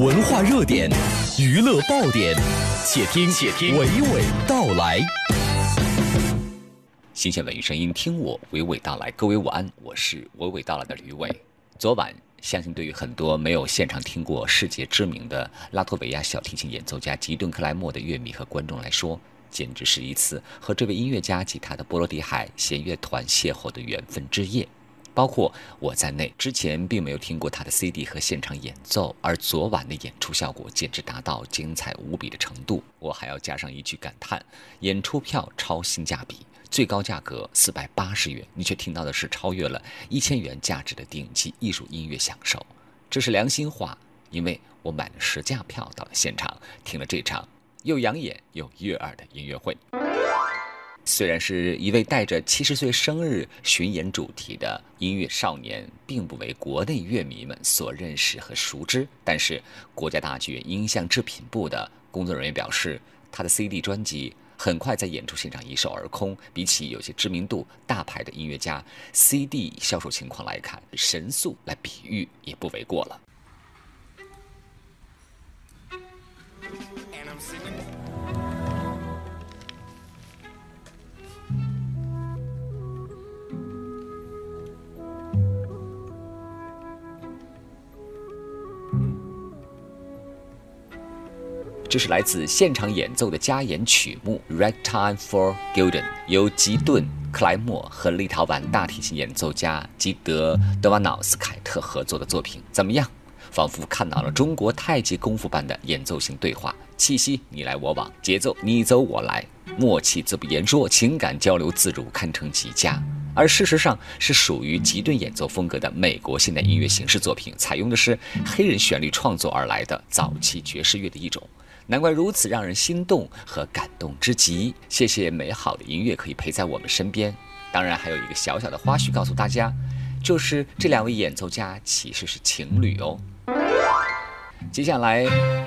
文化热点，娱乐爆点，且听且听娓娓道来。新鲜文娱声音，听我娓娓道来。各位晚安，我是娓娓道来的吕伟。昨晚，相信对于很多没有现场听过世界知名的拉脱维亚小提琴演奏家吉顿克莱默的乐迷和观众来说，简直是一次和这位音乐家及他的波罗的海弦乐团邂逅的缘分之夜。包括我在内，之前并没有听过他的 CD 和现场演奏，而昨晚的演出效果简直达到精彩无比的程度。我还要加上一句感叹：演出票超性价比，最高价格四百八十元，你却听到的是超越了一千元价值的顶级艺术音乐享受。这是良心话，因为我买了实价票到了现场，听了这场又养眼又悦耳的音乐会。虽然是一位带着七十岁生日巡演主题的音乐少年，并不为国内乐迷们所认识和熟知，但是国家大剧院音像制品部的工作人员表示，他的 CD 专辑很快在演出现场一售而空。比起有些知名度大牌的音乐家，CD 销售情况来看，神速来比喻也不为过了。这是来自现场演奏的加演曲目《Ragtime for Gilden》，由吉顿·克莱默和立陶宛大提琴演奏家基德·德瓦瑙斯凯特合作的作品。怎么样？仿佛看到了中国太极功夫般的演奏型对话，气息你来我往，节奏你走我来，默契自不言说，情感交流自如，堪称极佳。而事实上，是属于吉顿演奏风格的美国现代音乐形式作品，采用的是黑人旋律创作而来的早期爵士乐的一种。难怪如此让人心动和感动之极。谢谢美好的音乐可以陪在我们身边。当然，还有一个小小的花絮告诉大家，就是这两位演奏家其实是情侣哦。接下来，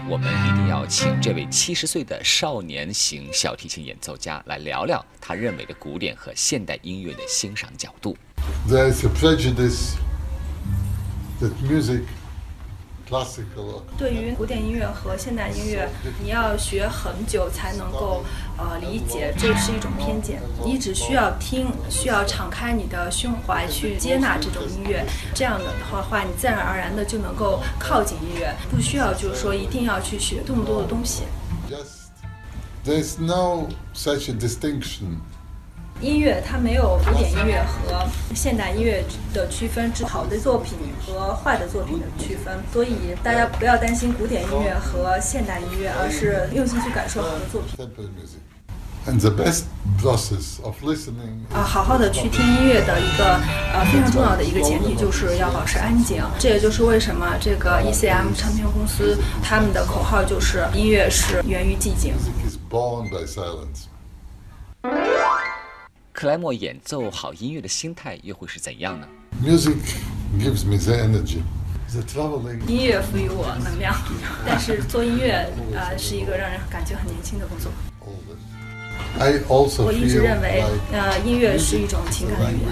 我们一定要请这位七十岁的少年型小提琴演奏家来聊聊他认为的古典和现代音乐的欣赏角度。There is a prejudice that music. 对于古典音乐和现代音乐，你要学很久才能够呃理解，这是一种偏见。你只需要听，需要敞开你的胸怀去接纳这种音乐，这样的话话，你自然而然的就能够靠近音乐，不需要就是说一定要去学这么多的东西。There's no such a distinction. 音乐它没有古典音乐和现代音乐的区分，只好的作品和坏的作品的区分。所以大家不要担心古典音乐和现代音乐，而是用心去感受好的作品。And the best process of listening 啊，好好的去听音乐的一个呃非常重要的一个前提就是要保持安静。这也就是为什么这个 ECM 唱片公司他们的口号就是音乐是源于寂静。克莱默演奏好音乐的心态又会是怎样呢？Music gives me the energy. 音乐赋予我能量，但是做音乐呃是一个让人感觉很年轻的工作。我一直认为，呃，音乐是一种情感的语言。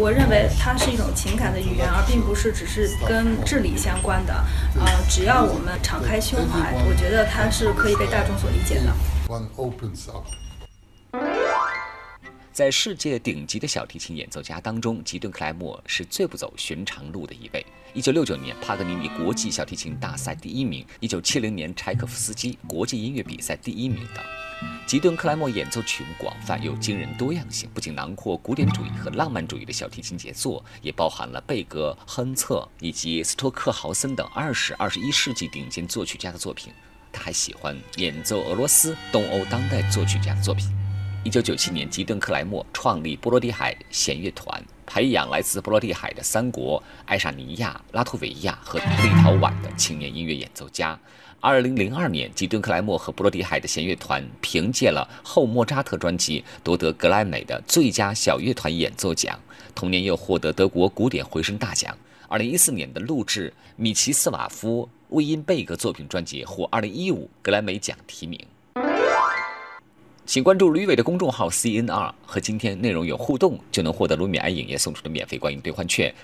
我认为它是一种情感的语言，而并不是只是跟智力相关的。呃，只要我们敞开胸怀，我觉得它是可以被大众所理解的。在世界顶级的小提琴演奏家当中，吉顿·克莱默是最不走寻常路的一位。一九六九年帕格尼尼国际小提琴大赛第一名，一九七零年柴可夫斯基国际音乐比赛第一名等。吉顿·克莱默演奏曲目广泛又惊人多样性，不仅囊括古典主义和浪漫主义的小提琴杰作，也包含了贝格、亨策以及斯托克豪森等二十二十一世纪顶尖作曲家的作品。他还喜欢演奏俄罗斯、东欧当代作曲家的作品。一九九七年，吉顿·克莱默创立波罗的海弦乐团，培养来自波罗的海的三国——爱沙尼亚、拉脱维亚和立陶宛的青年音乐演奏家。二零零二年，吉顿·克莱默和波罗的海的弦乐团凭借了《后莫扎特》专辑夺得格莱美的最佳小乐团演奏奖，同年又获得德国古典回声大奖。二零一四年的录制米奇斯瓦夫魏因贝格作品专辑获二零一五格莱美奖提名。请关注吕伟的公众号 CNR，和今天内容有互动，就能获得卢米埃影业送出的免费观影兑换券。